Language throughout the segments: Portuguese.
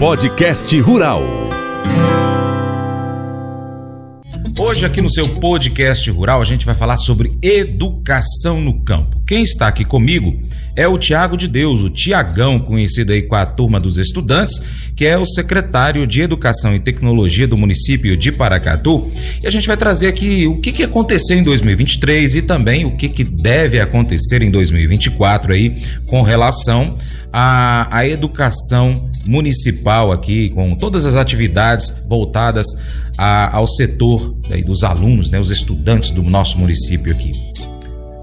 Podcast Rural. Hoje, aqui no seu podcast rural, a gente vai falar sobre educação no campo. Quem está aqui comigo é o Tiago de Deus, o Tiagão, conhecido aí com a turma dos estudantes, que é o secretário de Educação e Tecnologia do município de Paracatu. E a gente vai trazer aqui o que, que aconteceu em 2023 e também o que, que deve acontecer em 2024 aí com relação à, à educação municipal aqui, com todas as atividades voltadas a, ao setor aí, dos alunos, né, os estudantes do nosso município aqui.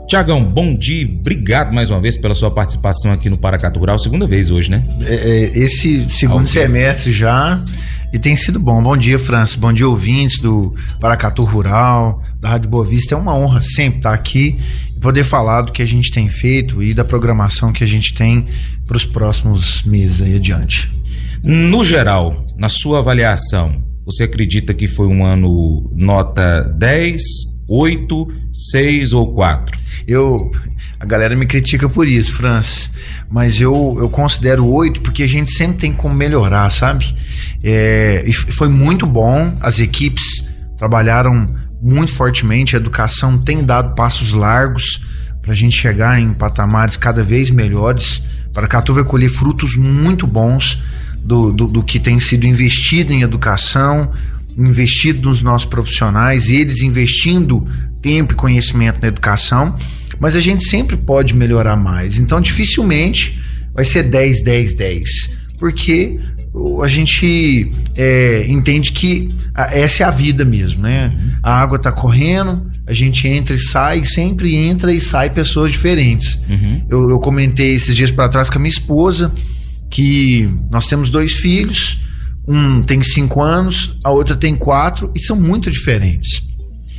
Tiagão, bom dia, obrigado mais uma vez pela sua participação aqui no Paracatu Rural, segunda vez hoje, né? É, é, esse segundo semestre já, e tem sido bom. Bom dia, França, bom dia, ouvintes do Paracatu Rural, da Rádio Boa Vista. É uma honra sempre estar aqui e poder falar do que a gente tem feito e da programação que a gente tem para os próximos meses aí adiante. No geral, na sua avaliação, você acredita que foi um ano nota 10, 8, 6 ou 4? Eu, a galera me critica por isso, Francis, mas eu, eu considero 8 porque a gente sempre tem como melhorar, sabe? É, e foi muito bom, as equipes trabalharam muito fortemente, a educação tem dado passos largos para a gente chegar em patamares cada vez melhores. Para Catu vai colher frutos muito bons do, do, do que tem sido investido em educação, investido nos nossos profissionais, eles investindo tempo e conhecimento na educação, mas a gente sempre pode melhorar mais. Então, dificilmente vai ser 10, 10, 10, porque a gente é, entende que essa é a vida mesmo, né? A água está correndo, a gente entra e sai, sempre entra e sai pessoas diferentes. Uhum. Eu, eu comentei esses dias para trás com a minha esposa que nós temos dois filhos, um tem cinco anos, a outra tem quatro, e são muito diferentes.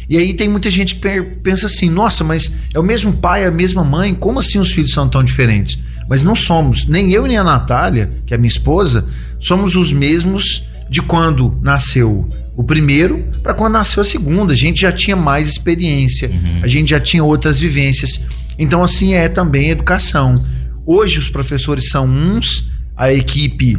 E aí tem muita gente que pensa assim: nossa, mas é o mesmo pai, a mesma mãe, como assim os filhos são tão diferentes? Mas não somos, nem eu nem a Natália, que é minha esposa, somos os mesmos de quando nasceu o primeiro para quando nasceu a segunda. A gente já tinha mais experiência, uhum. a gente já tinha outras vivências. Então, assim é também a educação. Hoje os professores são uns, a equipe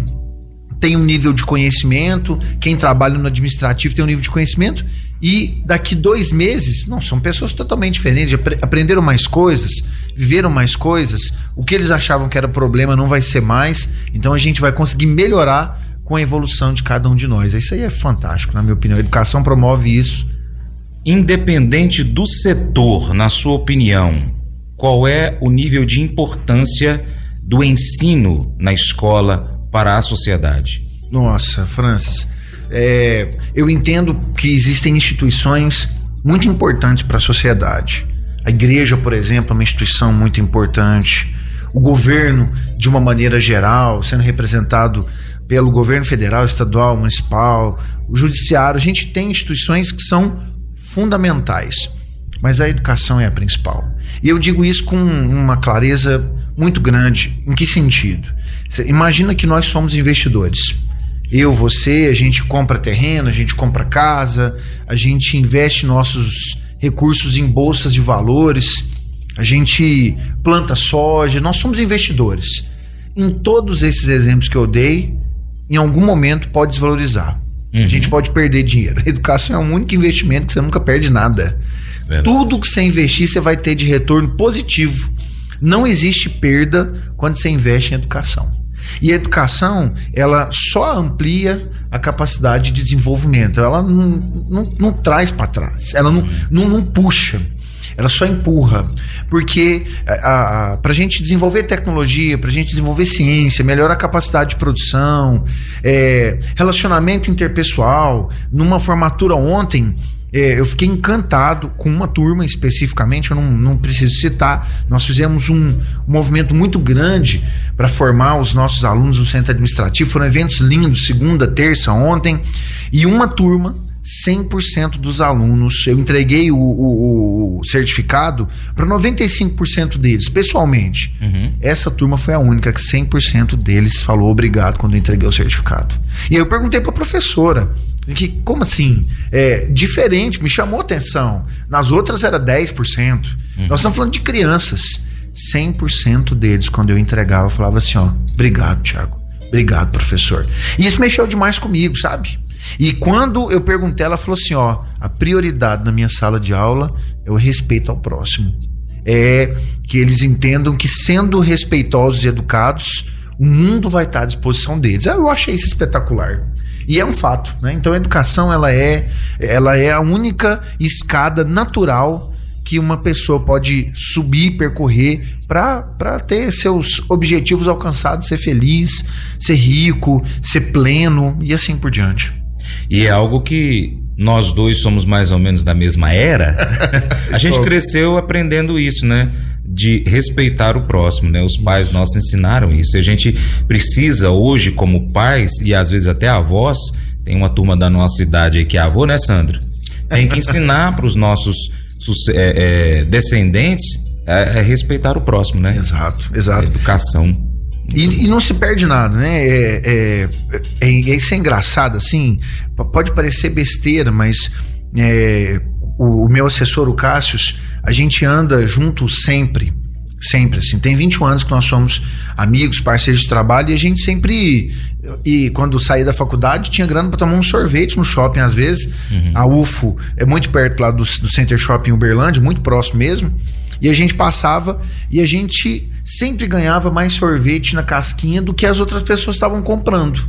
tem um nível de conhecimento, quem trabalha no administrativo tem um nível de conhecimento, e daqui dois meses, não, são pessoas totalmente diferentes, aprenderam mais coisas, viveram mais coisas, o que eles achavam que era problema não vai ser mais, então a gente vai conseguir melhorar com a evolução de cada um de nós. Isso aí é fantástico, na minha opinião. A educação promove isso. Independente do setor, na sua opinião, qual é o nível de importância do ensino na escola para a sociedade? Nossa, Francis, é, eu entendo que existem instituições muito importantes para a sociedade. A igreja, por exemplo, é uma instituição muito importante. O governo, de uma maneira geral, sendo representado pelo governo federal, estadual, municipal, o judiciário, a gente tem instituições que são fundamentais, mas a educação é a principal. E eu digo isso com uma clareza muito grande. Em que sentido? Imagina que nós somos investidores. Eu, você, a gente compra terreno, a gente compra casa, a gente investe nossos recursos em bolsas de valores, a gente planta soja, nós somos investidores. Em todos esses exemplos que eu dei, em algum momento pode desvalorizar. Uhum. A gente pode perder dinheiro. A educação é o único investimento que você nunca perde nada. Verdade. Tudo que você investir, você vai ter de retorno positivo. Não existe perda quando você investe em educação. E a educação, ela só amplia a capacidade de desenvolvimento. Ela não, não, não traz para trás, ela não, não, não puxa ela só empurra. Porque para a gente desenvolver tecnologia, para a gente desenvolver ciência, melhorar a capacidade de produção, é, relacionamento interpessoal, numa formatura ontem, eu fiquei encantado com uma turma especificamente, eu não, não preciso citar. Nós fizemos um, um movimento muito grande para formar os nossos alunos no centro administrativo. Foram eventos lindos, segunda, terça, ontem. E uma turma 100% dos alunos, eu entreguei o, o, o certificado para 95% deles, pessoalmente. Uhum. Essa turma foi a única que 100% deles falou obrigado quando eu entreguei o certificado. E aí eu perguntei para a professora, que, como assim? É, diferente, me chamou atenção. Nas outras era 10%. Uhum. Nós estamos falando de crianças. 100% deles, quando eu entregava, falava assim: ó, obrigado, Tiago. Obrigado, professor. E isso mexeu demais comigo, sabe? E quando eu perguntei, ela falou assim: ó, a prioridade na minha sala de aula é o respeito ao próximo. É que eles entendam que, sendo respeitosos e educados, o mundo vai estar à disposição deles. Eu achei isso espetacular. E é um fato, né? Então a educação ela é, ela é a única escada natural que uma pessoa pode subir, percorrer para ter seus objetivos alcançados, ser feliz, ser rico, ser pleno e assim por diante. E é algo que nós dois somos mais ou menos da mesma era. a gente cresceu aprendendo isso, né? De respeitar o próximo, né? Os pais nossos ensinaram isso. E a gente precisa hoje, como pais e às vezes até avós, tem uma turma da nossa idade aí que é avô, né, Sandro? Tem que ensinar para os nossos é, é, descendentes a, a, respeitar o próximo, né? Exato, exato. Educação. E, e, não se perde nada, né? É, é, é, isso é engraçado, assim. Pode parecer besteira, mas é, o, o, meu assessor, o Cássius, a gente anda junto sempre. Sempre, assim. Tem 21 anos que nós somos amigos, parceiros de trabalho, e a gente sempre. E quando saí da faculdade, tinha grana para tomar um sorvete no shopping, às vezes. Uhum. A UFO é muito perto lá do, do Center Shopping Uberlândia, muito próximo mesmo. E a gente passava e a gente sempre ganhava mais sorvete na casquinha do que as outras pessoas estavam comprando.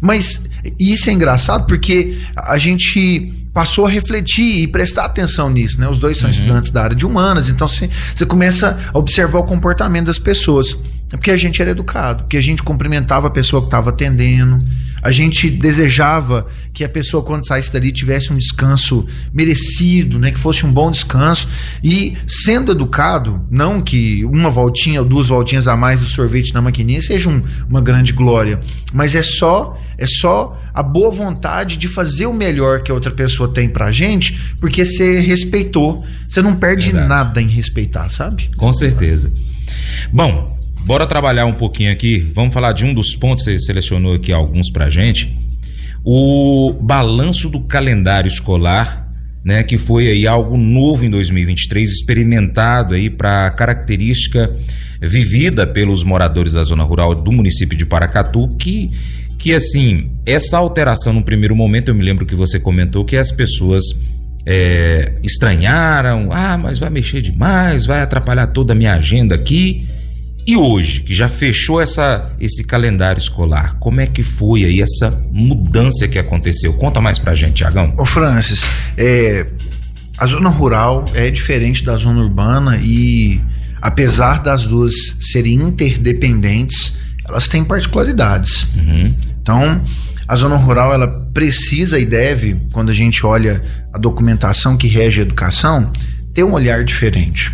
Mas isso é engraçado porque a gente passou a refletir e prestar atenção nisso, né? Os dois são uhum. estudantes da área de humanas, então você começa a observar o comportamento das pessoas. É porque a gente era educado, porque a gente cumprimentava a pessoa que estava atendendo, a gente desejava que a pessoa, quando saísse dali, tivesse um descanso merecido, né? que fosse um bom descanso. E sendo educado, não que uma voltinha ou duas voltinhas a mais do sorvete na maquininha seja um, uma grande glória, mas é só, é só a boa vontade de fazer o melhor que a outra pessoa tem pra gente, porque você respeitou. Você não perde Verdade. nada em respeitar, sabe? Com certeza. Bom, Bora trabalhar um pouquinho aqui. Vamos falar de um dos pontos, você selecionou aqui alguns pra gente. O balanço do calendário escolar, né, que foi aí algo novo em 2023, experimentado aí para característica vivida pelos moradores da zona rural do município de Paracatu, que que assim, essa alteração no primeiro momento, eu me lembro que você comentou que as pessoas é, estranharam, ah, mas vai mexer demais, vai atrapalhar toda a minha agenda aqui. E hoje, que já fechou essa, esse calendário escolar, como é que foi aí essa mudança que aconteceu? Conta mais pra gente, Tiagão. Ô Francis, é, a zona rural é diferente da zona urbana e apesar das duas serem interdependentes, elas têm particularidades. Uhum. Então, a zona rural ela precisa e deve, quando a gente olha a documentação que rege a educação, ter um olhar diferente.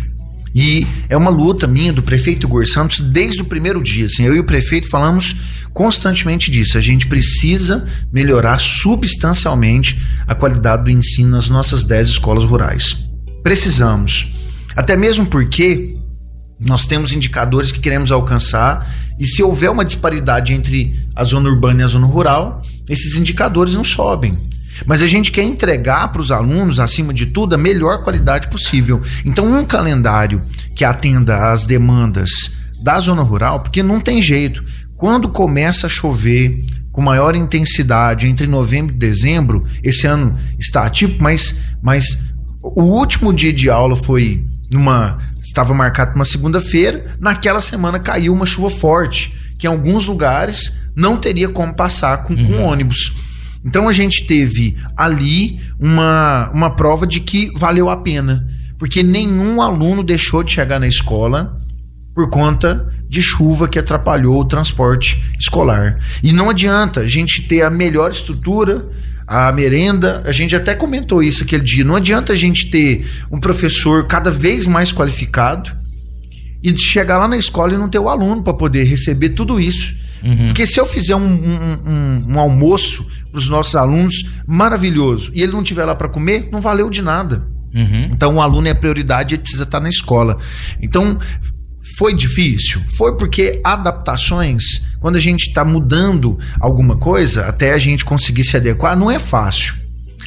E é uma luta minha do prefeito Igor Santos desde o primeiro dia. Assim, eu e o prefeito falamos constantemente disso. A gente precisa melhorar substancialmente a qualidade do ensino nas nossas 10 escolas rurais. Precisamos. Até mesmo porque nós temos indicadores que queremos alcançar e se houver uma disparidade entre a zona urbana e a zona rural, esses indicadores não sobem. Mas a gente quer entregar para os alunos, acima de tudo, a melhor qualidade possível. Então, um calendário que atenda às demandas da zona rural, porque não tem jeito. Quando começa a chover com maior intensidade entre novembro e dezembro, esse ano está ativo, mas, mas o último dia de aula foi numa. estava marcado uma segunda-feira, naquela semana caiu uma chuva forte, que em alguns lugares não teria como passar com, uhum. com ônibus. Então a gente teve ali uma, uma prova de que valeu a pena, porque nenhum aluno deixou de chegar na escola por conta de chuva que atrapalhou o transporte escolar. E não adianta a gente ter a melhor estrutura, a merenda, a gente até comentou isso aquele dia. Não adianta a gente ter um professor cada vez mais qualificado e chegar lá na escola e não ter o aluno para poder receber tudo isso. Uhum. Porque se eu fizer um, um, um, um almoço para os nossos alunos maravilhoso e ele não tiver lá para comer, não valeu de nada. Uhum. Então o aluno é prioridade, ele precisa estar na escola. Então foi difícil? Foi porque adaptações, quando a gente está mudando alguma coisa, até a gente conseguir se adequar, não é fácil.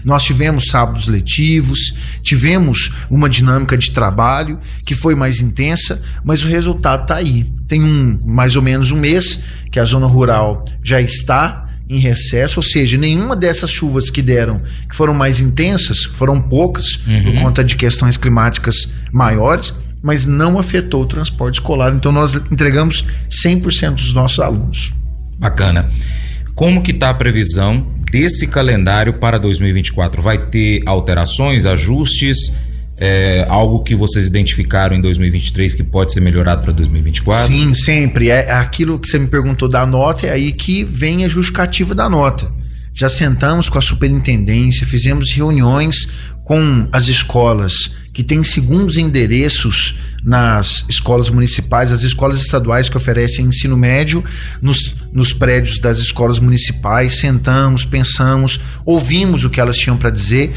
Nós tivemos sábados letivos, tivemos uma dinâmica de trabalho que foi mais intensa, mas o resultado está aí. tem um mais ou menos um mês que a zona rural já está em recesso, ou seja, nenhuma dessas chuvas que deram, que foram mais intensas, foram poucas uhum. por conta de questões climáticas maiores, mas não afetou o transporte escolar. Então nós entregamos 100% dos nossos alunos. Bacana. Como que está a previsão desse calendário para 2024? Vai ter alterações, ajustes? É, algo que vocês identificaram em 2023 que pode ser melhorado para 2024? Sim, sempre. É aquilo que você me perguntou da nota, é aí que vem a justificativa da nota. Já sentamos com a superintendência, fizemos reuniões com as escolas que têm segundos endereços nas escolas municipais, as escolas estaduais que oferecem ensino médio, nos, nos prédios das escolas municipais, sentamos, pensamos, ouvimos o que elas tinham para dizer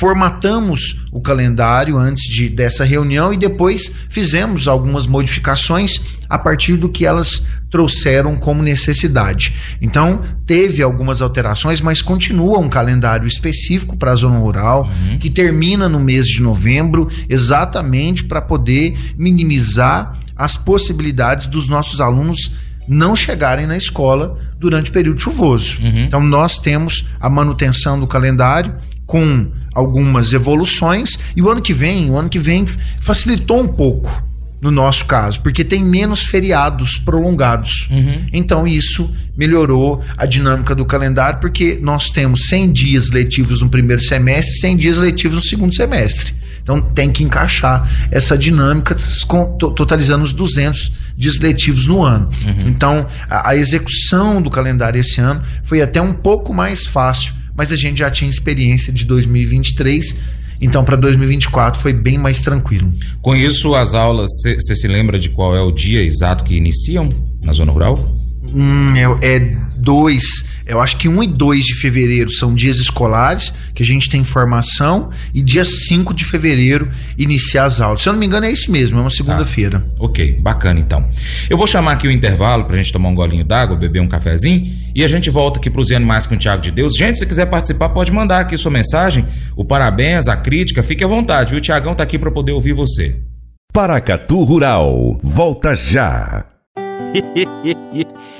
formatamos o calendário antes de, dessa reunião e depois fizemos algumas modificações a partir do que elas trouxeram como necessidade. Então, teve algumas alterações, mas continua um calendário específico para a zona rural, uhum. que termina no mês de novembro, exatamente para poder minimizar as possibilidades dos nossos alunos não chegarem na escola durante o período chuvoso. Uhum. Então, nós temos a manutenção do calendário com algumas evoluções e o ano que vem, o ano que vem facilitou um pouco no nosso caso, porque tem menos feriados prolongados. Uhum. Então isso melhorou a dinâmica do calendário, porque nós temos 100 dias letivos no primeiro semestre, 100 dias letivos no segundo semestre. Então tem que encaixar essa dinâmica, totalizando os 200 dias letivos no ano. Uhum. Então a, a execução do calendário esse ano foi até um pouco mais fácil mas a gente já tinha experiência de 2023. Então, para 2024 foi bem mais tranquilo. Com isso, as aulas, você se lembra de qual é o dia exato que iniciam na zona rural? Hum, é, é dois eu acho que 1 e 2 de fevereiro são dias escolares, que a gente tem formação, e dia 5 de fevereiro iniciar as aulas. Se eu não me engano, é isso mesmo, é uma segunda-feira. Tá. Ok, bacana então. Eu vou chamar aqui o intervalo pra gente tomar um golinho d'água, beber um cafezinho, e a gente volta aqui pros Animais com o Tiago de Deus. Gente, se quiser participar, pode mandar aqui sua mensagem, o parabéns, a crítica, fique à vontade, viu? O Tiagão tá aqui para poder ouvir você. Paracatu Rural, volta já!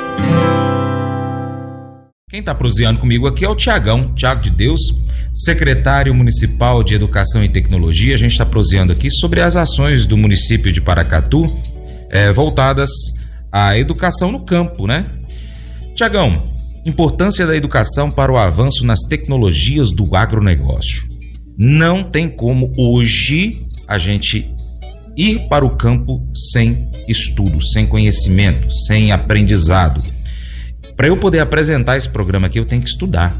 Quem está proseando comigo aqui é o Tiagão, Tiago de Deus, secretário municipal de Educação e Tecnologia. A gente está proseando aqui sobre as ações do município de Paracatu é, voltadas à educação no campo, né? Tiagão, importância da educação para o avanço nas tecnologias do agronegócio. Não tem como hoje a gente ir para o campo sem estudo, sem conhecimento, sem aprendizado. Para eu poder apresentar esse programa aqui, eu tenho que estudar.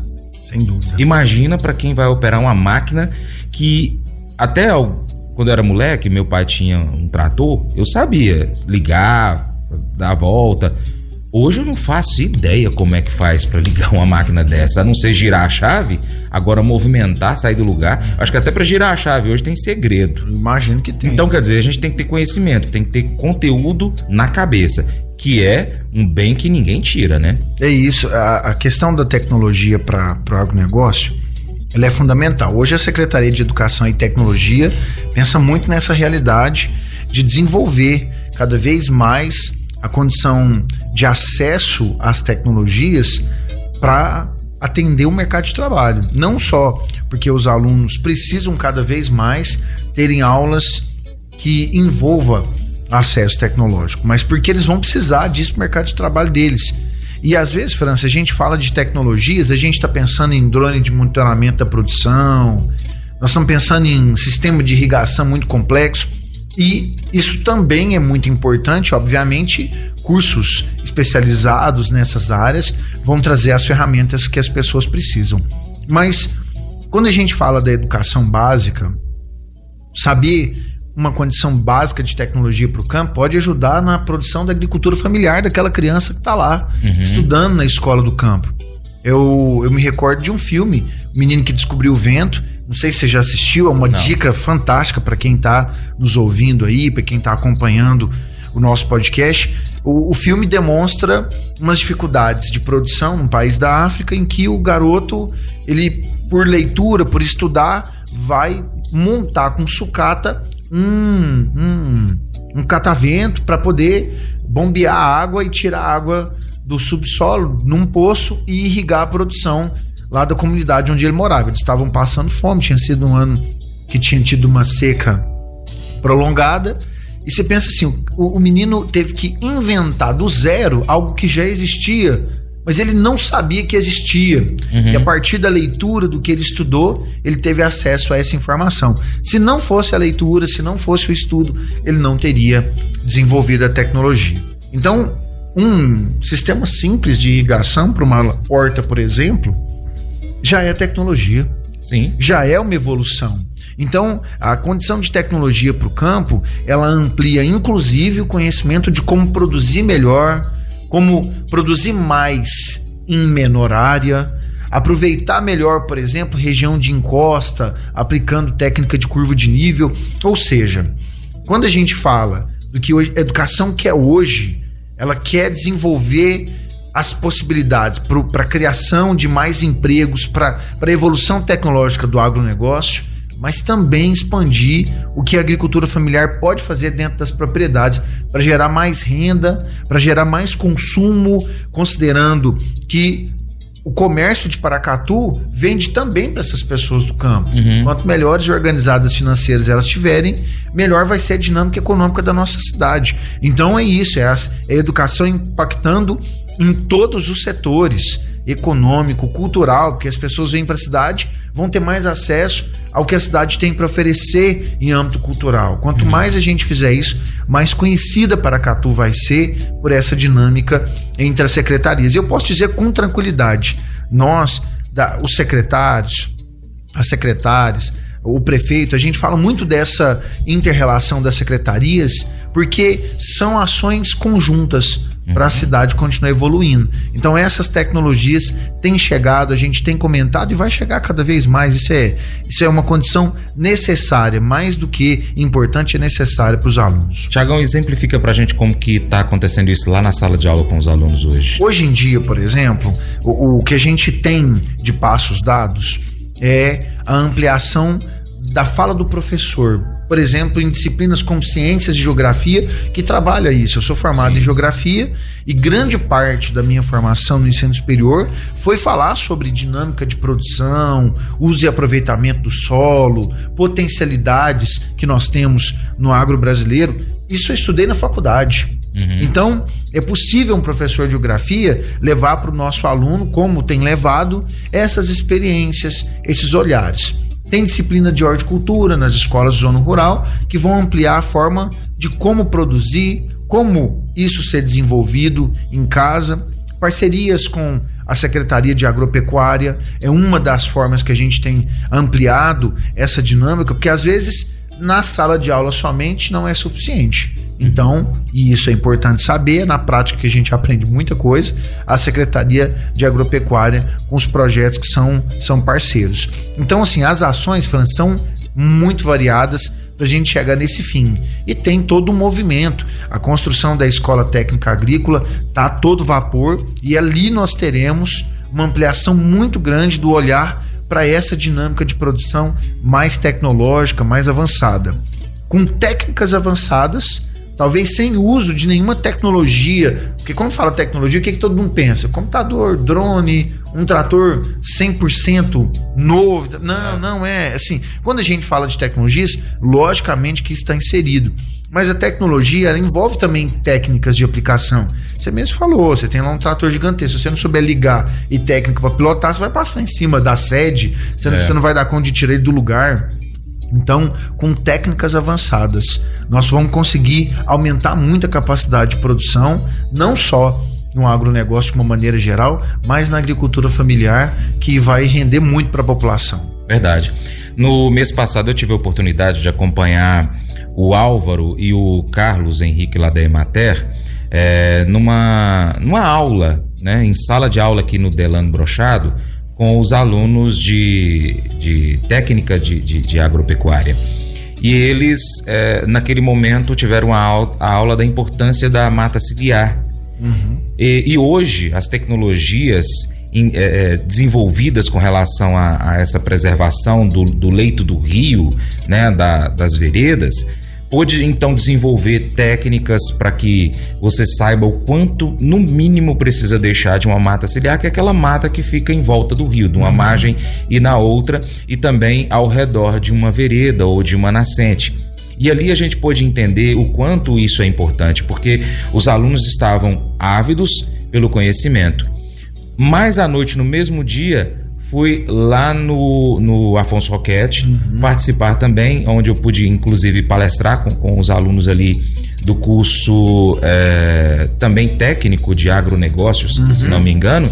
Sem dúvida. Imagina para quem vai operar uma máquina que até quando eu era moleque, meu pai tinha um trator, eu sabia ligar, dar a volta. Hoje eu não faço ideia como é que faz para ligar uma máquina dessa, a não ser girar a chave, agora movimentar, sair do lugar. Acho que até para girar a chave hoje tem segredo. Eu imagino que tem. Então quer dizer, a gente tem que ter conhecimento, tem que ter conteúdo na cabeça, que é um bem que ninguém tira, né? É isso. A, a questão da tecnologia para o agronegócio ela é fundamental. Hoje a Secretaria de Educação e Tecnologia pensa muito nessa realidade de desenvolver cada vez mais a condição de acesso às tecnologias para atender o mercado de trabalho. Não só porque os alunos precisam cada vez mais terem aulas que envolva acesso tecnológico, mas porque eles vão precisar disso no mercado de trabalho deles. E às vezes, França, a gente fala de tecnologias, a gente está pensando em drone de monitoramento da produção, nós estamos pensando em sistema de irrigação muito complexo. E isso também é muito importante, obviamente, cursos especializados nessas áreas vão trazer as ferramentas que as pessoas precisam. Mas quando a gente fala da educação básica, saber uma condição básica de tecnologia para o campo pode ajudar na produção da agricultura familiar daquela criança que está lá uhum. estudando na escola do campo. Eu, eu me recordo de um filme, O Menino que Descobriu o Vento. Não sei se você já assistiu, é uma Não. dica fantástica para quem está nos ouvindo aí, para quem está acompanhando o nosso podcast. O, o, filme demonstra umas dificuldades de produção num país da África em que o garoto, ele, por leitura, por estudar, vai montar com sucata um, um, um catavento para poder bombear a água e tirar a água do subsolo num poço e irrigar a produção lá da comunidade onde ele morava. Eles estavam passando fome, tinha sido um ano que tinha tido uma seca prolongada. E você pensa assim: o, o menino teve que inventar do zero algo que já existia, mas ele não sabia que existia. Uhum. E a partir da leitura do que ele estudou, ele teve acesso a essa informação. Se não fosse a leitura, se não fosse o estudo, ele não teria desenvolvido a tecnologia. Então, um sistema simples de irrigação para uma horta, por exemplo, já é tecnologia. Sim. Já é uma evolução. Então, a condição de tecnologia para o campo, ela amplia inclusive o conhecimento de como produzir melhor, como produzir mais em menor área, aproveitar melhor, por exemplo, região de encosta, aplicando técnica de curva de nível. Ou seja, quando a gente fala do que hoje, educação quer hoje, ela quer desenvolver as possibilidades para a criação de mais empregos, para a evolução tecnológica do agronegócio, mas também expandir o que a agricultura familiar pode fazer dentro das propriedades para gerar mais renda, para gerar mais consumo, considerando que o comércio de Paracatu vende também para essas pessoas do campo. Uhum. Quanto melhores e organizadas financeiras elas tiverem, melhor vai ser a dinâmica econômica da nossa cidade. Então é isso, é a, é a educação impactando em todos os setores, econômico, cultural, porque as pessoas vêm para a cidade vão ter mais acesso ao que a cidade tem para oferecer em âmbito cultural. Quanto uhum. mais a gente fizer isso, mais conhecida Paracatu vai ser por essa dinâmica entre as secretarias. E eu posso dizer com tranquilidade, nós, da, os secretários, as secretárias, o prefeito, a gente fala muito dessa inter-relação das secretarias, porque são ações conjuntas para a uhum. cidade continuar evoluindo. Então essas tecnologias têm chegado, a gente tem comentado e vai chegar cada vez mais. Isso é, isso é uma condição necessária, mais do que importante, é necessária para os alunos. Tiagão, exemplifica para a gente como que está acontecendo isso lá na sala de aula com os alunos hoje. Hoje em dia, por exemplo, o, o que a gente tem de passos dados é a ampliação da fala do professor por exemplo, em disciplinas como ciências de geografia, que trabalha isso. Eu sou formado Sim. em geografia e grande parte da minha formação no ensino superior foi falar sobre dinâmica de produção, uso e aproveitamento do solo, potencialidades que nós temos no agro brasileiro. Isso eu estudei na faculdade. Uhum. Então, é possível um professor de geografia levar para o nosso aluno, como tem levado, essas experiências, esses olhares. Tem disciplina de horticultura nas escolas de zona rural que vão ampliar a forma de como produzir, como isso ser desenvolvido em casa. Parcerias com a Secretaria de Agropecuária é uma das formas que a gente tem ampliado essa dinâmica, porque às vezes na sala de aula somente não é suficiente. Então, e isso é importante saber, na prática que a gente aprende muita coisa, a Secretaria de Agropecuária com os projetos que são, são parceiros. Então, assim, as ações, Fran, são muito variadas para a gente chegar nesse fim. E tem todo um movimento. A construção da Escola Técnica Agrícola está todo vapor e ali nós teremos uma ampliação muito grande do olhar para essa dinâmica de produção mais tecnológica, mais avançada. Com técnicas avançadas, talvez sem uso de nenhuma tecnologia. Porque quando fala tecnologia, o que, que todo mundo pensa? Computador, drone, um trator 100% novo. Não, não é assim. Quando a gente fala de tecnologias, logicamente que está inserido. Mas a tecnologia ela envolve também técnicas de aplicação. Você mesmo falou, você tem lá um trator gigantesco. Se você não souber ligar e técnica para pilotar, você vai passar em cima da sede, você, é. não, você não vai dar conta de tirar ele do lugar. Então, com técnicas avançadas, nós vamos conseguir aumentar muito a capacidade de produção, não só no agronegócio de uma maneira geral, mas na agricultura familiar, que vai render muito para a população. Verdade. No mês passado eu tive a oportunidade de acompanhar o Álvaro e o Carlos Henrique lá é, numa, numa aula, né, em sala de aula aqui no Delano Brochado, com os alunos de, de técnica de, de, de agropecuária. E eles, é, naquele momento, tiveram a, aula, a aula da importância da mata ciliar. Uhum. E, e, hoje, as tecnologias in, é, desenvolvidas com relação a, a essa preservação do, do, leito do rio, né, da, das veredas, pôde então desenvolver técnicas para que você saiba o quanto, no mínimo, precisa deixar de uma mata ciliar, que é aquela mata que fica em volta do rio, de uma margem e na outra, e também ao redor de uma vereda ou de uma nascente. E ali a gente pôde entender o quanto isso é importante, porque os alunos estavam ávidos pelo conhecimento. Mais à noite, no mesmo dia, fui lá no, no Afonso Roquete uhum. participar também, onde eu pude inclusive palestrar com, com os alunos ali do curso é, também técnico de agronegócios, uhum. se não me engano,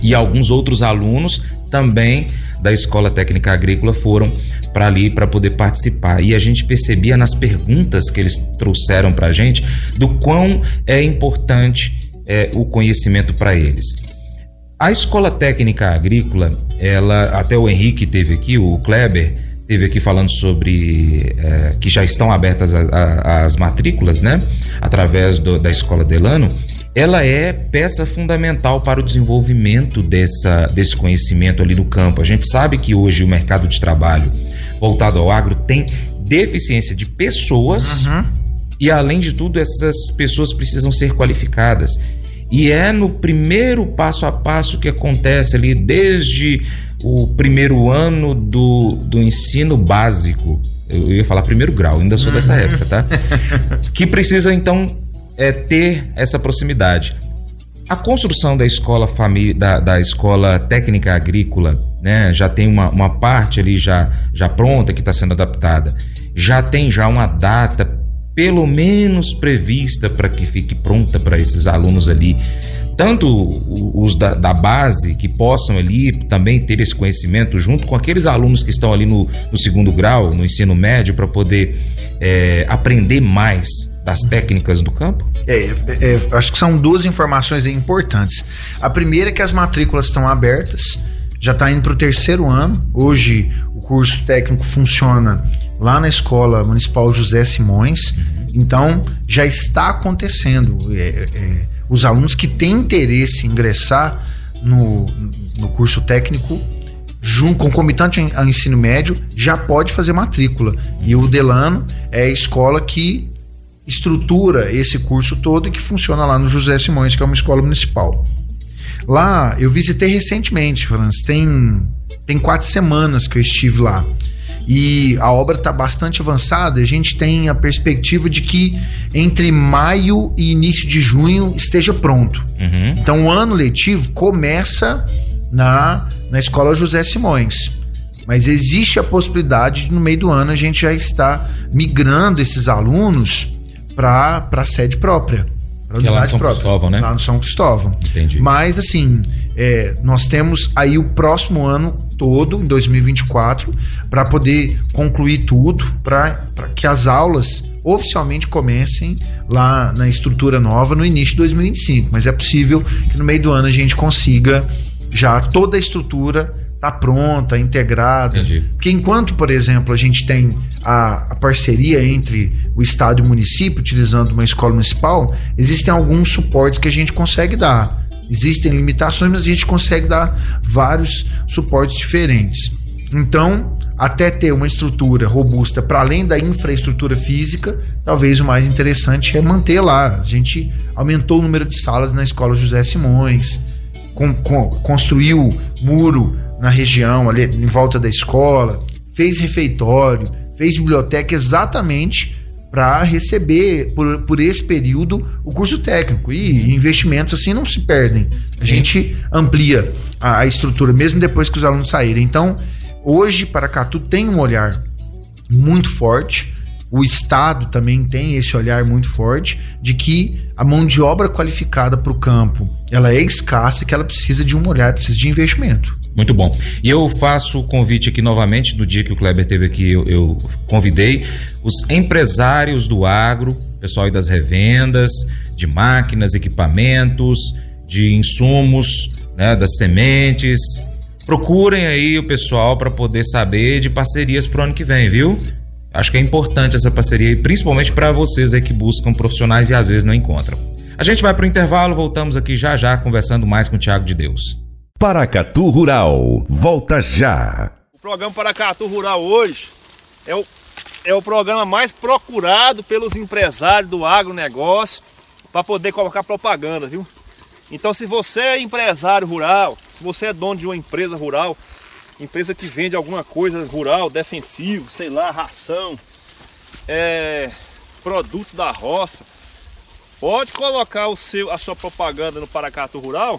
e alguns outros alunos também da Escola Técnica Agrícola foram para ali para poder participar. E a gente percebia nas perguntas que eles trouxeram para a gente do quão é importante é, o conhecimento para eles. A escola técnica agrícola, ela até o Henrique teve aqui, o Kleber teve aqui falando sobre é, que já estão abertas a, a, as matrículas, né? Através do, da escola Delano, ela é peça fundamental para o desenvolvimento dessa, desse conhecimento ali no campo. A gente sabe que hoje o mercado de trabalho voltado ao agro tem deficiência de pessoas uhum. e além de tudo essas pessoas precisam ser qualificadas. E é no primeiro passo a passo que acontece ali, desde o primeiro ano do, do ensino básico. Eu, ia falar primeiro grau, ainda sou dessa uhum. época, tá? que precisa então é, ter essa proximidade. A construção da escola família, da, da escola técnica agrícola, né, já tem uma, uma parte ali já, já pronta que está sendo adaptada. Já tem já uma data pelo menos prevista para que fique pronta para esses alunos ali, tanto os da, da, base que possam ali também ter esse conhecimento junto com aqueles alunos que estão ali no, no segundo grau, no ensino médio, para poder é, aprender mais das técnicas do campo? É, é, acho que são duas informações importantes. A primeira é que as matrículas estão abertas, já está indo para o terceiro ano. Hoje o curso técnico funciona lá na Escola Municipal José Simões. Então, já está acontecendo. É, é, os alunos que têm interesse em ingressar no, no curso técnico, junto, concomitante ao ensino médio, já pode fazer matrícula. E o Delano é a escola que estrutura esse curso todo e que funciona lá no José Simões, que é uma escola municipal. Lá, eu visitei recentemente, Franz, tem, tem quatro semanas que eu estive lá e a obra está bastante avançada. A gente tem a perspectiva de que entre maio e início de junho esteja pronto. Uhum. Então, o ano letivo começa na, na escola José Simões. Mas existe a possibilidade de, no meio do ano, a gente já estar migrando esses alunos para a sede própria. Que é lá no São própria, Cristóvão, né? Lá no São Cristóvão. Entendi. Mas, assim, é, nós temos aí o próximo ano todo, em 2024, para poder concluir tudo, para que as aulas oficialmente comecem lá na estrutura nova no início de 2025. Mas é possível que no meio do ano a gente consiga já toda a estrutura tá pronta, integrada. Entendi. Porque enquanto, por exemplo, a gente tem a, a, parceria entre o Estado e o município, utilizando uma escola municipal, existem alguns suportes que a gente consegue dar. Existem limitações, mas a gente consegue dar vários suportes diferentes. Então, até ter uma estrutura robusta para além da infraestrutura física, talvez o mais interessante é manter lá. A gente aumentou o número de salas na escola José Simões, com, com, construiu muro na região ali em volta da escola, fez refeitório, fez biblioteca exatamente para receber por, por esse período o curso técnico. E investimentos assim não se perdem. A Sim. gente amplia a, a, estrutura, mesmo depois que os alunos saírem. Então, hoje, Paracatu tem um olhar muito forte. O Estado também tem esse olhar muito forte de que a mão de obra qualificada para o campo ela é escassa e que ela precisa de um olhar, precisa de investimento. Muito bom. E eu faço o convite aqui novamente, do dia que o Kleber teve aqui, eu, eu convidei os empresários do agro, pessoal aí das revendas, de máquinas, equipamentos, de insumos, né, das sementes. Procurem aí o pessoal para poder saber de parcerias para o ano que vem, viu? Acho que é importante essa parceria, principalmente para vocês aí que buscam profissionais e às vezes não encontram. A gente vai para o intervalo, voltamos aqui já já conversando mais com o Tiago de Deus. Paracatu Rural, volta já. O programa Paracatu Rural hoje é o, é o programa mais procurado pelos empresários do agronegócio para poder colocar propaganda, viu? Então, se você é empresário rural, se você é dono de uma empresa rural, empresa que vende alguma coisa rural, defensivo, sei lá, ração, é, produtos da roça, pode colocar o seu, a sua propaganda no Paracatu Rural,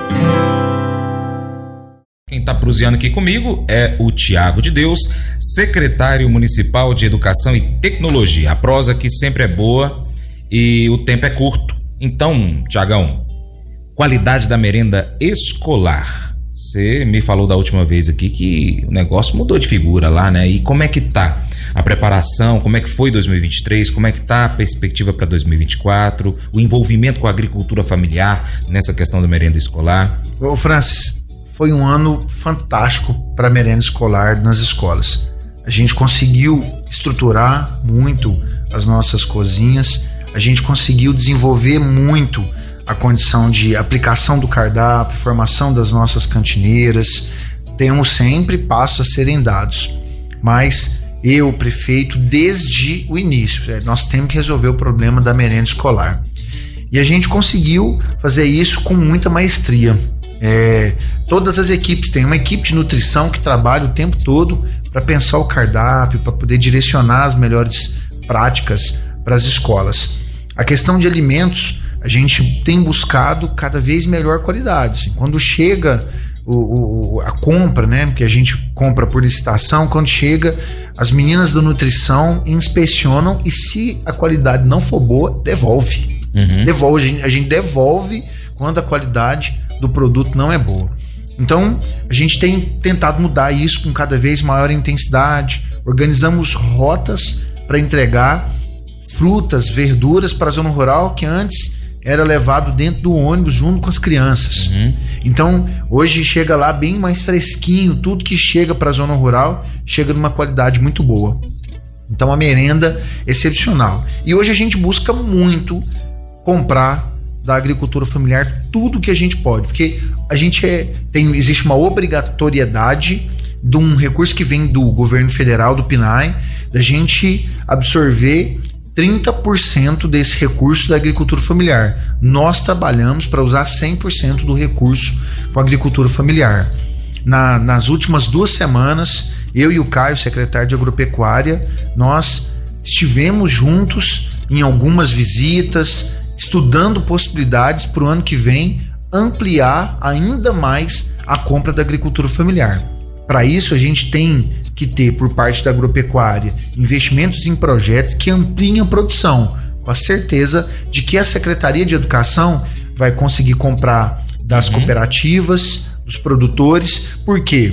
Quem está proseando aqui comigo é o Tiago de Deus, secretário municipal de Educação e Tecnologia. A prosa aqui sempre é boa e o tempo é curto. Então, Tiagão, qualidade da merenda escolar. Você me falou da última vez aqui que o negócio mudou de figura lá, né? E como é que tá a preparação? Como é que foi 2023? Como é que tá a perspectiva para 2024? O envolvimento com a agricultura familiar nessa questão da merenda escolar? Ô Francis, foi um ano fantástico para a merenda escolar nas escolas. A gente conseguiu estruturar muito as nossas cozinhas, a gente conseguiu desenvolver muito a condição de aplicação do cardápio, formação das nossas cantineiras. Temos sempre passos a serem dados, mas eu, prefeito, desde o início, é, nós temos que resolver o problema da merenda escolar. E a gente conseguiu fazer isso com muita maestria. É, todas as equipes têm uma equipe de nutrição que trabalha o tempo todo para pensar o cardápio, para poder direcionar as melhores práticas para as escolas. A questão de alimentos, a gente tem buscado cada vez melhor qualidade. Assim, quando chega o, o, a compra, né? Porque a gente compra por licitação, quando chega, as meninas da nutrição inspecionam e se a qualidade não for boa, devolve. Uhum. Devolve, a gente, a gente devolve quando a qualidade do produto não é boa. Então, a gente tem tentado mudar isso com cada vez maior intensidade, organizamos rotas para entregar frutas, verduras para a zona rural que antes era levado dentro do ônibus junto com as crianças. Uhum. Então, hoje chega lá bem mais fresquinho, tudo que chega para a zona rural chega numa qualidade muito boa. Então, a merenda excepcional. E hoje a gente busca muito comprar da agricultura familiar tudo que a gente pode, porque a gente é, tem existe uma obrigatoriedade de um recurso que vem do governo federal, do PNAE, da gente absorver 30% desse recurso da agricultura familiar. Nós trabalhamos para usar 100% do recurso com a agricultura familiar. Na, nas últimas duas semanas, eu e o Caio, secretário de Agropecuária, nós estivemos juntos em algumas visitas, estudando possibilidades para o ano que vem ampliar ainda mais a compra da agricultura familiar. Para isso, a gente tem que ter por parte da agropecuária investimentos em projetos que ampliem a produção, com a certeza de que a Secretaria de Educação vai conseguir comprar das uhum. cooperativas, dos produtores, porque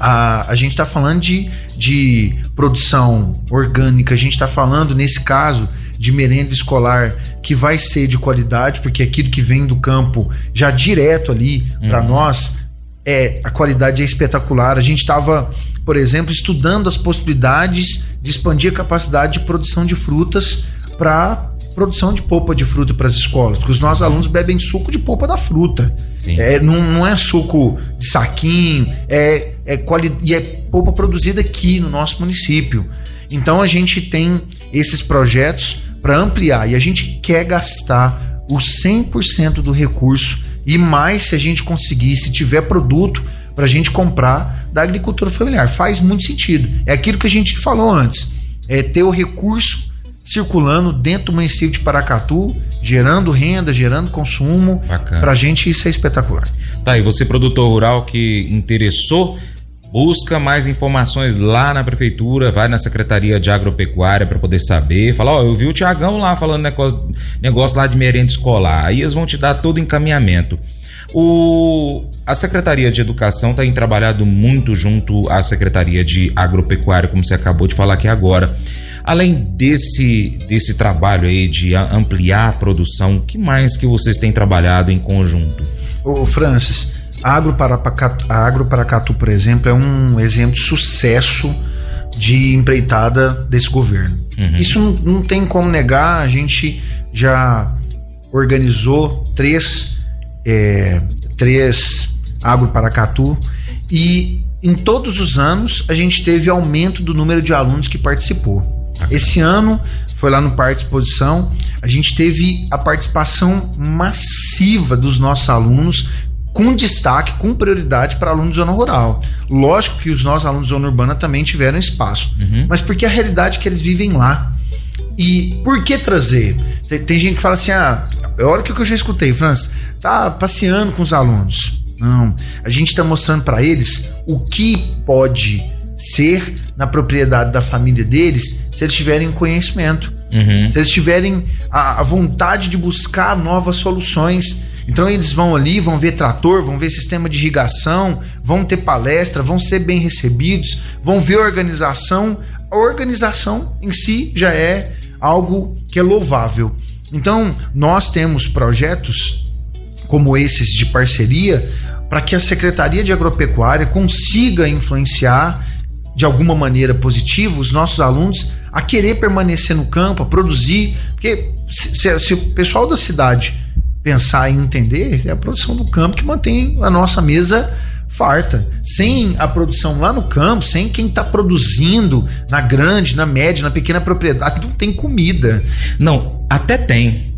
a, a gente está falando de, de produção orgânica, a gente está falando, nesse caso, de merenda escolar que vai ser de qualidade, porque aquilo que vem do campo já direto ali uhum. para nós é, a qualidade é espetacular. A gente estava, por exemplo, estudando as possibilidades de expandir a capacidade de produção de frutas para produção de polpa de fruta para as escolas, porque os nossos alunos bebem suco de polpa da fruta. Sim. É, não, não é suco de saquinho, é, é quali e é polpa produzida aqui no nosso município. Então a gente tem esses projetos para ampliar e a gente quer gastar o 100% do recurso e mais se a gente conseguir, se tiver produto para a gente comprar da agricultura familiar. Faz muito sentido. É aquilo que a gente falou antes. É ter o recurso circulando dentro do município de Paracatu, gerando renda, gerando consumo. Bacana. Pra gente isso é espetacular. Tá, e você, produtor rural que interessou, busca mais informações lá na prefeitura, vai na Secretaria de Agropecuária para poder saber. Fala, ó, eu vi o Tiagão lá falando negócio, negócio lá de merenda escolar. Aí eles vão te dar todo o encaminhamento. O, a Secretaria de Educação tem trabalhado muito junto à Secretaria de Agropecuária, como você acabou de falar aqui agora. Além desse, desse trabalho aí de ampliar a produção, que mais que vocês têm trabalhado em conjunto? Ô, Francis, a Agro Paracatu, a Agro Paracatu, por exemplo, é um exemplo de sucesso de empreitada desse governo. Uhum. Isso não, não tem como negar, a gente já organizou três, é, três Agro Paracatu e em todos os anos a gente teve aumento do número de alunos que participou. Esse ano foi lá no Parque de Exposição, a gente teve a participação massiva dos nossos alunos com destaque, com prioridade para alunos de zona rural. Lógico que os nossos alunos de zona urbana também tiveram espaço, mas porque a realidade é que eles vivem lá. E por que trazer? Tem, tem gente que fala assim: ah, olha o que eu já escutei, Francis, tá passeando com os alunos. Não, a gente está mostrando para eles o que pode ser na propriedade da família deles se eles tiverem conhecimento, Uhum. se eles tiverem a, a vontade de buscar novas soluções. Então eles vão ali, vão ver trator, vão ver sistema de irrigação, vão ter palestra, vão ser bem recebidos, vão ver organização. A organização em si já é algo que é louvável. Então nós temos projetos como esses de parceria para que a Secretaria de Agropecuária consiga influenciar de alguma maneira positiva os nossos alunos a querer permanecer no campo, a produzir, porque se, se- se o pessoal da cidade pensar e entender, é a produção do campo que mantém a nossa mesa farta. Sem a produção lá no campo, sem quem está produzindo na grande, na média, na pequena propriedade, não tem comida. Não, até tem.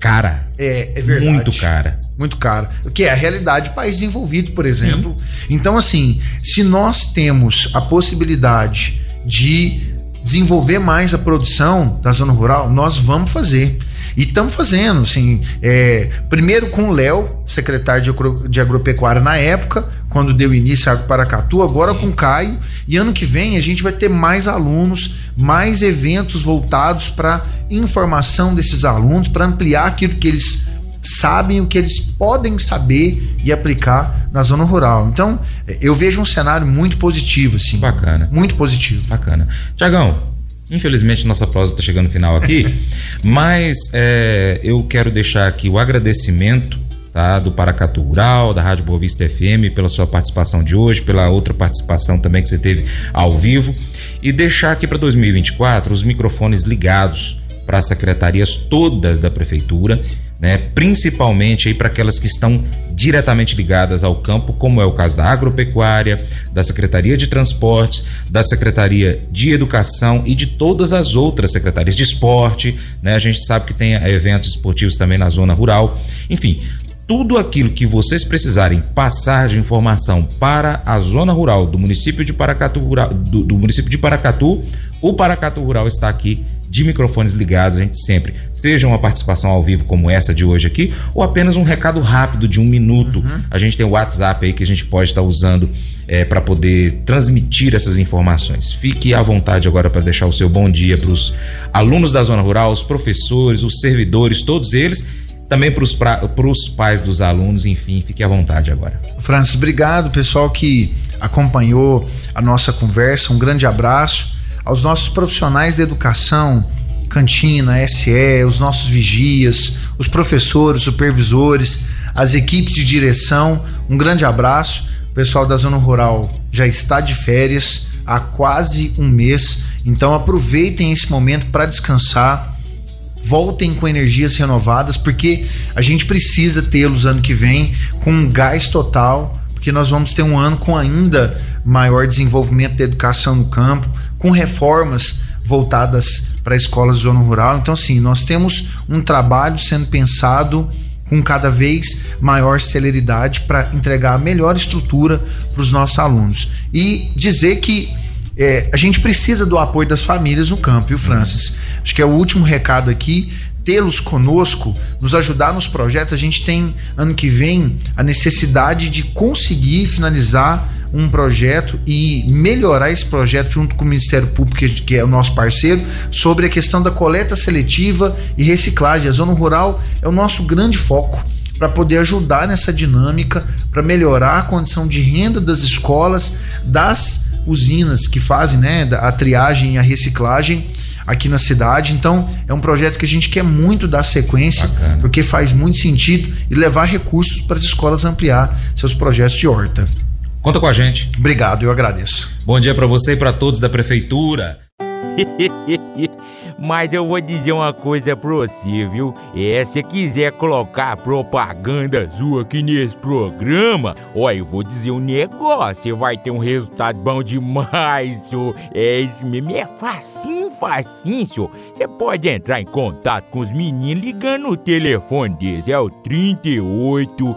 Cara. É, é verdade. Muito cara. Muito caro. O que é a realidade de país desenvolvido, por exemplo. Então, assim, se nós temos a possibilidade de desenvolver mais a produção da zona rural, nós vamos fazer. E estamos fazendo, assim, é, primeiro com o Léo, secretário de, agro- de agropecuária na época, quando deu início a Paracatu, agora com o Caio, e ano que vem a gente vai ter mais alunos, mais eventos voltados para informação desses alunos, para ampliar aquilo que eles sabem o que eles podem saber e aplicar na zona rural. Então, eu vejo um cenário muito positivo, assim. Bacana. Muito positivo. Bacana. Tiagão, infelizmente nossa prosa está chegando no final aqui, mas é, eu quero deixar aqui o agradecimento tá, do Paracatu Rural, da Rádio Boa Vista FM, pela sua participação de hoje, pela outra participação também que você teve ao vivo, e deixar aqui para 2024 os microfones ligados para as secretarias todas da prefeitura, né, principalmente aí para aquelas que estão diretamente ligadas ao campo, como é o caso da agropecuária, da Secretaria de Transportes, da Secretaria de Educação e de todas as outras secretarias de esporte, né? A gente sabe que tem eh, eventos esportivos também na zona rural. Enfim, tudo aquilo que vocês precisarem passar de informação para a zona rural do município de Paracatu, do, do município de Paracatu, o Paracatu Rural está aqui de microfones ligados, a gente sempre, seja uma participação ao vivo como essa de hoje aqui, ou apenas um recado rápido de um minuto. A gente tem o WhatsApp aí que a gente pode estar usando para poder transmitir essas informações. Fique à vontade agora para deixar o seu bom dia para os alunos da zona rural, os professores, os servidores, todos eles também para os pais dos alunos, enfim, fique à vontade agora. Francis, obrigado, pessoal que acompanhou a nossa conversa. Um grande abraço aos nossos profissionais da educação, cantina, SE, os nossos vigias, os professores, supervisores, as equipes de direção. Um grande abraço. O pessoal da Zona Rural já está de férias há quase um mês, então aproveitem esse momento para descansar voltem com energias renovadas, porque a gente precisa tê-los ano que vem com um gás total, porque nós vamos ter um ano com ainda maior desenvolvimento da educação no campo, com reformas voltadas para escolas de zona rural. Então, assim, nós temos um trabalho sendo pensado com cada vez maior celeridade para entregar a melhor estrutura para os nossos alunos. E dizer que é, a gente precisa do apoio das famílias no campo, viu, Francis? Acho que é o último recado aqui tê-los conosco, nos ajudar nos projetos. A gente tem ano que vem a necessidade de conseguir finalizar um projeto e melhorar esse projeto junto com o Ministério Público, que é o nosso parceiro, sobre a questão da coleta seletiva e reciclagem. A zona rural é o nosso grande foco para poder ajudar nessa dinâmica, para melhorar a condição de renda das escolas, das usinas que fazem né, a triagem e a reciclagem aqui na cidade. Então, é um projeto que a gente quer muito dar sequência, Bacana. porque faz muito sentido e levar recursos para as escolas ampliar seus projetos de horta. Conta com a gente. Obrigado, eu agradeço. Bom dia para você e para todos da prefeitura. Mas eu vou dizer uma coisa pra você, viu? É, se quiser colocar propaganda sua aqui nesse programa, ó, eu vou dizer um negócio, você vai ter um resultado bom demais, senhor. É isso mesmo, é facinho, facinho, senhor. Você pode entrar em contato com os meninos ligando o telefone deles, é o 38,